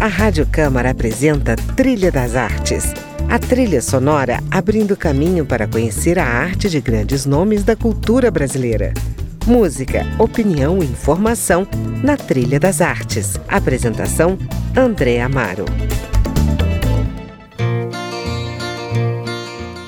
A Rádio Câmara apresenta Trilha das Artes. A trilha sonora abrindo caminho para conhecer a arte de grandes nomes da cultura brasileira. Música, opinião e informação na Trilha das Artes. Apresentação: André Amaro.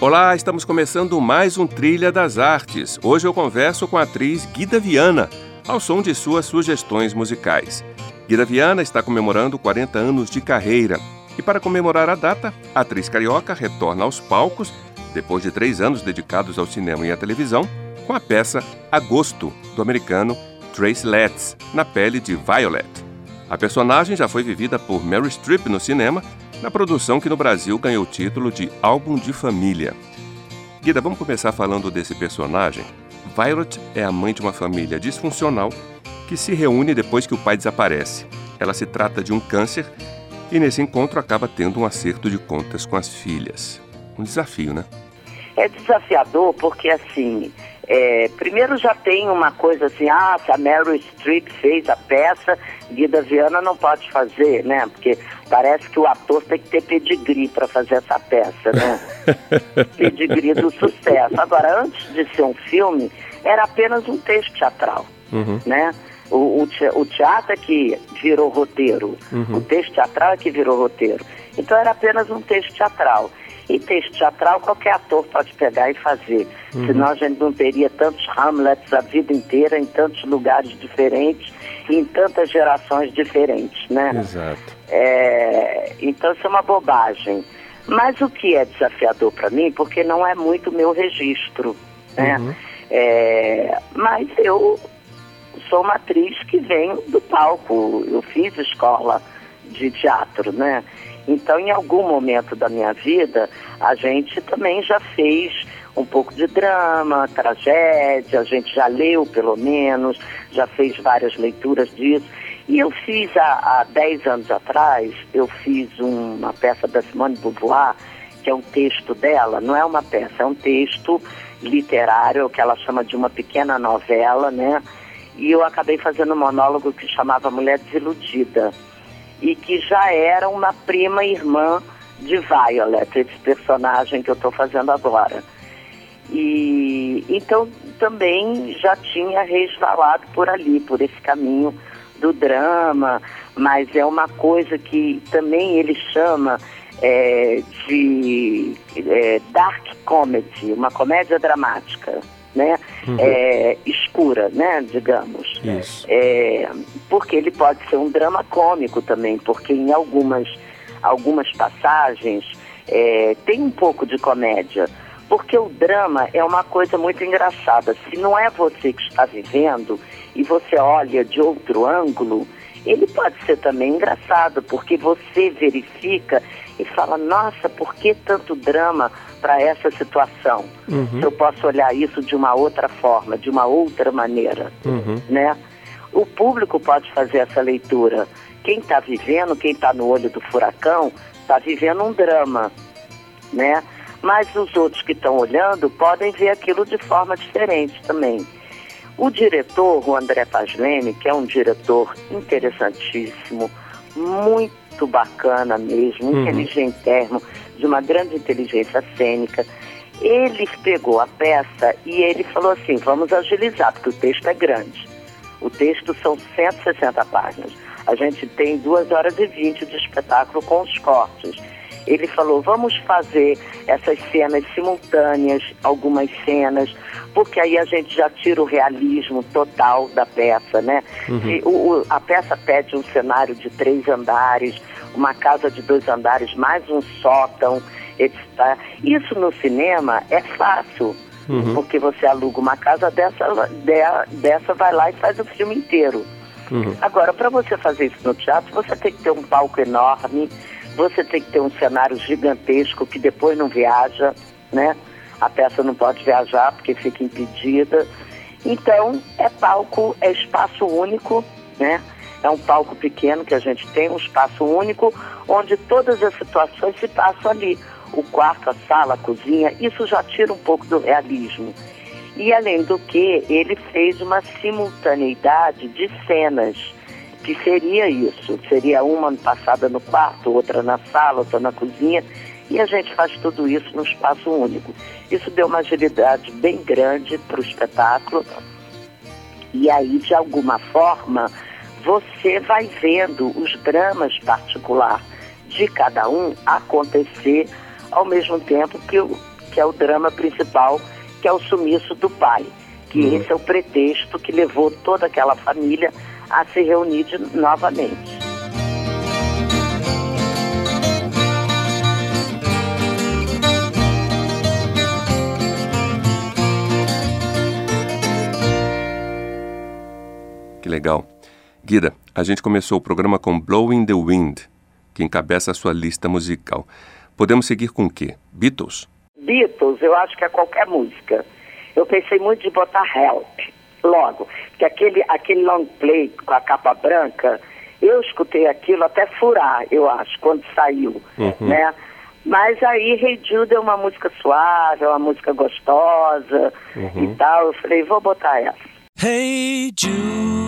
Olá, estamos começando mais um Trilha das Artes. Hoje eu converso com a atriz Guida Viana, ao som de suas sugestões musicais. Guida Viana está comemorando 40 anos de carreira. E para comemorar a data, a atriz carioca retorna aos palcos, depois de três anos dedicados ao cinema e à televisão, com a peça Agosto, do americano Trace Letts, na pele de Violet. A personagem já foi vivida por Mary Streep no cinema, na produção que no Brasil ganhou o título de Álbum de Família. Guida, vamos começar falando desse personagem. Violet é a mãe de uma família disfuncional que se reúne depois que o pai desaparece. Ela se trata de um câncer e nesse encontro acaba tendo um acerto de contas com as filhas. Um desafio, né? É desafiador porque, assim, é, primeiro já tem uma coisa assim, ah, se a Meryl Streep fez a peça, Guida Viana não pode fazer, né? Porque parece que o ator tem que ter pedigree para fazer essa peça, né? pedigree do sucesso. Agora, antes de ser um filme, era apenas um texto teatral, uhum. né? O, o, teatro é que virou roteiro, uhum. o texto teatral é que virou roteiro. Então era apenas um texto teatral. E texto teatral qualquer ator pode pegar e fazer. Uhum. Senão a gente não teria tantos Hamlets a vida inteira, em tantos lugares diferentes, e em tantas gerações diferentes, né? Exato. É, então isso é uma bobagem. Mas o que é desafiador para mim, porque não é muito meu registro, né? Uhum. É, mas eu sou uma atriz que vem do palco, eu fiz escola de teatro, né? Então, em algum momento da minha vida, a gente também já fez um pouco de drama, tragédia, a gente já leu pelo menos, já fez várias leituras disso. E eu fiz há, há 10 anos atrás, eu fiz uma peça da Simone Beauvoir, que é um texto dela, não é uma peça, é um texto literário que ela chama de uma pequena novela, né? E eu acabei fazendo um monólogo que chamava Mulher Desiludida e que já era uma prima irmã de Violet, esse personagem que eu estou fazendo agora. E então também já tinha resvalado por ali, por esse caminho do drama, mas é uma coisa que também ele chama é, de é, dark comedy, uma comédia dramática né? Uhum. É, escura, né? Digamos. Isso. É, porque ele pode ser um drama cômico também, porque em algumas, algumas passagens é, tem um pouco de comédia. Porque o drama é uma coisa muito engraçada. Se não é você que está vivendo e você olha de outro ângulo, ele pode ser também engraçado, porque você verifica e fala: nossa, por que tanto drama para essa situação? Uhum. Se eu posso olhar isso de uma outra forma, de uma outra maneira, uhum. né? O público pode fazer essa leitura. Quem está vivendo, quem está no olho do furacão, está vivendo um drama, né? Mas os outros que estão olhando podem ver aquilo de forma diferente também. O diretor, o André Paslene, que é um diretor interessantíssimo, muito bacana mesmo, uhum. inteligentermo, de uma grande inteligência cênica, ele pegou a peça e ele falou assim, vamos agilizar, porque o texto é grande. O texto são 160 páginas. A gente tem 2 horas e 20 de espetáculo com os cortes. Ele falou, vamos fazer essas cenas simultâneas, algumas cenas, porque aí a gente já tira o realismo total da peça, né? Uhum. O, o, a peça pede um cenário de três andares, uma casa de dois andares, mais um sótão, etc. Isso no cinema é fácil. Uhum. Porque você aluga uma casa dessa, dessa, vai lá e faz o filme inteiro. Uhum. Agora, para você fazer isso no teatro, você tem que ter um palco enorme, você tem que ter um cenário gigantesco que depois não viaja, né? A peça não pode viajar porque fica impedida. Então, é palco, é espaço único, né? É um palco pequeno que a gente tem, um espaço único, onde todas as situações se passam ali. O quarto, a sala, a cozinha, isso já tira um pouco do realismo. E além do que, ele fez uma simultaneidade de cenas. que seria isso. Seria uma passada no quarto, outra na sala, outra na cozinha, e a gente faz tudo isso num espaço único. Isso deu uma agilidade bem grande para o espetáculo. E aí, de alguma forma, você vai vendo os dramas particulares de cada um acontecer ao mesmo tempo que, o, que é o drama principal, que é o sumiço do pai. Que uhum. esse é o pretexto que levou toda aquela família a se reunir de, novamente. Que legal. Guida, a gente começou o programa com Blowing the Wind, que encabeça a sua lista musical. Podemos seguir com o quê? Beatles? Beatles, eu acho que é qualquer música. Eu pensei muito de botar Help, logo, que aquele, aquele long play com a capa branca, eu escutei aquilo até furar, eu acho, quando saiu, uhum. né? Mas aí Hey Jude é uma música suave, é uma música gostosa uhum. e tal. Eu falei, vou botar essa. Hey Jude,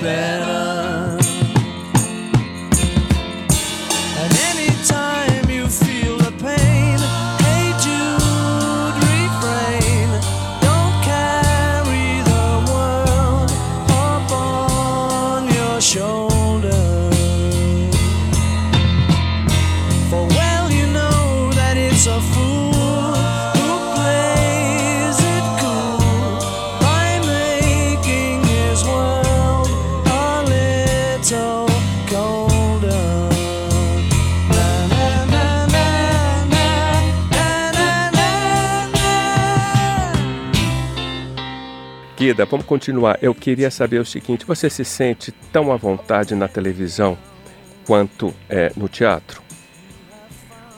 better. And anytime you feel the pain, hey Jude, refrain. Don't carry the world your shoulders. For well, you know that it's a fool. Vamos continuar. Eu queria saber o seguinte: você se sente tão à vontade na televisão quanto é, no teatro?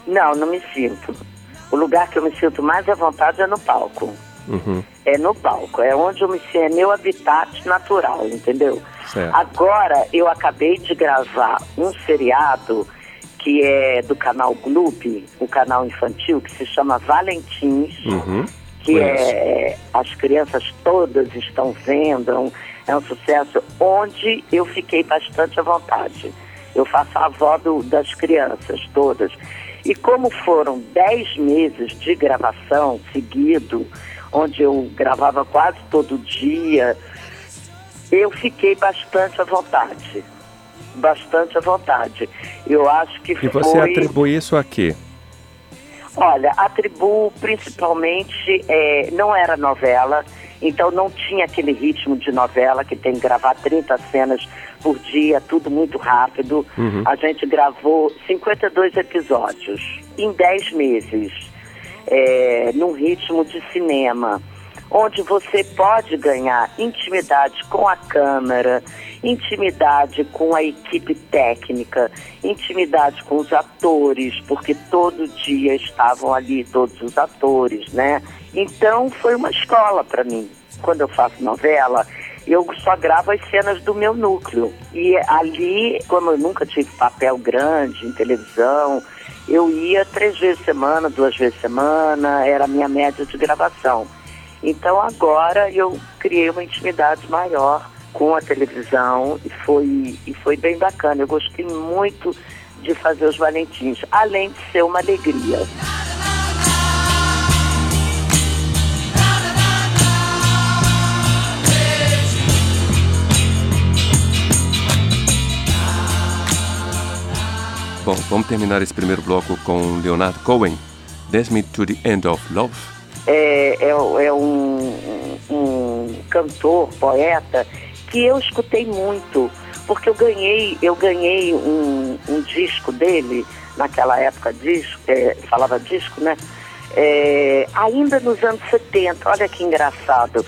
Não, não me sinto. O lugar que eu me sinto mais à vontade é no palco. Uhum. É no palco, é onde eu me sinto, é meu habitat natural, entendeu? Certo. Agora eu acabei de gravar um seriado que é do canal Gloop, um canal infantil que se chama Valentins. Uhum que é, as crianças todas estão vendo, é um, é um, sucesso, onde eu fiquei bastante à vontade. Eu faço a avó do, das crianças todas. E como foram dez meses de gravação seguido, onde eu gravava quase todo dia, eu fiquei bastante à vontade. Bastante à vontade. Eu acho que e foi... E você atribui isso a quê? Olha, atribuo principalmente, é, não era novela, então não tinha aquele ritmo de novela que tem que gravar 30 cenas por dia, tudo muito rápido. Uhum. A gente gravou 52 episódios em 10 meses, é, num ritmo de cinema onde você pode ganhar intimidade com a câmera, intimidade com a equipe técnica, intimidade com os atores, porque todo dia estavam ali todos os atores, né? Então foi uma escola para mim. Quando eu faço novela, eu só gravo as cenas do meu núcleo. E ali, como eu nunca tive papel grande em televisão, eu ia três vezes semana, duas vezes semana, era a minha média de gravação. Então agora eu criei uma intimidade maior com a televisão e foi, e foi bem bacana. Eu gostei muito de fazer os Valentins, além de ser uma alegria. Bom, vamos terminar esse primeiro bloco com Leonard Cohen, Dance Me to the End of Love é, é, é um, um, cantor, poeta, que eu escutei muito, porque eu ganhei, eu ganhei um, um disco dele, naquela época disco, é, falava disco, né? É, ainda nos anos 70, olha que engraçado,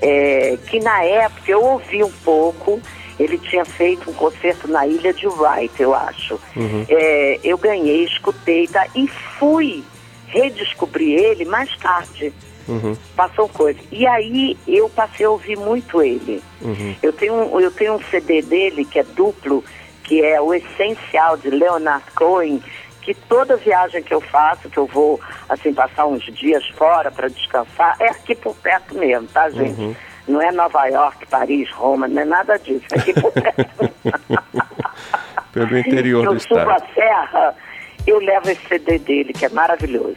é, que na época eu ouvi um pouco, ele tinha feito um concerto na ilha de Wright, eu acho. Uhum. É, eu ganhei, escutei tá, e fui redescobrir ele mais tarde. Uhum. Passou coisa. E aí eu passei a ouvir muito ele. Uhum. Eu, tenho, eu tenho um CD dele que é duplo, que é o essencial de Leonard Cohen, que toda viagem que eu faço, que eu vou assim passar uns dias fora para descansar, é aqui por perto mesmo, tá, gente? Uhum. Não é Nova York, Paris, Roma, não é nada disso, é aqui por perto. Pelo interior eu do estado. Eu subo a serra, eu levo esse CD dele, que é maravilhoso.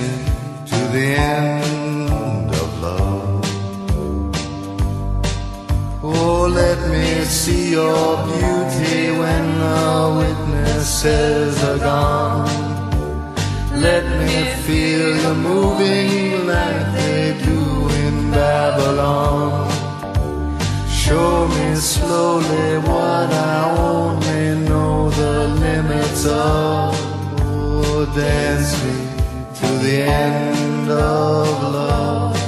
your beauty when the witnesses are gone. Let me feel you moving like they do in Babylon. Show me slowly what I only know the limits of. Oh, dance me to the end of love.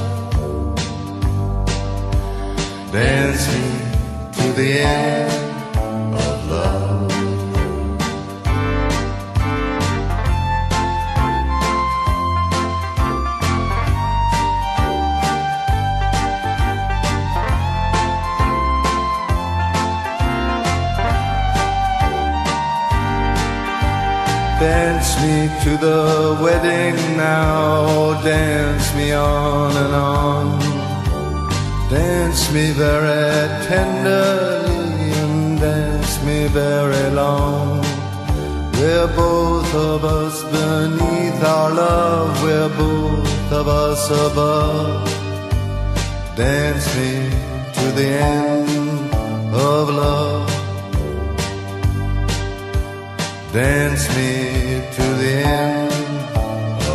Dance the end. Dance me to the wedding now, dance me on and on. Dance me very tenderly and dance me very long. We're both of us beneath our love, we're both of us above. Dance me to the end of love. Dance me to the end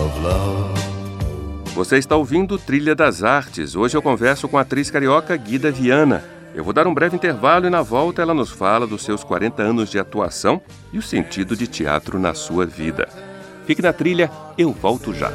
of love. Você está ouvindo Trilha das Artes. Hoje eu converso com a atriz carioca Guida Viana. Eu vou dar um breve intervalo e na volta ela nos fala dos seus 40 anos de atuação e o sentido de teatro na sua vida. Fique na trilha, eu volto já.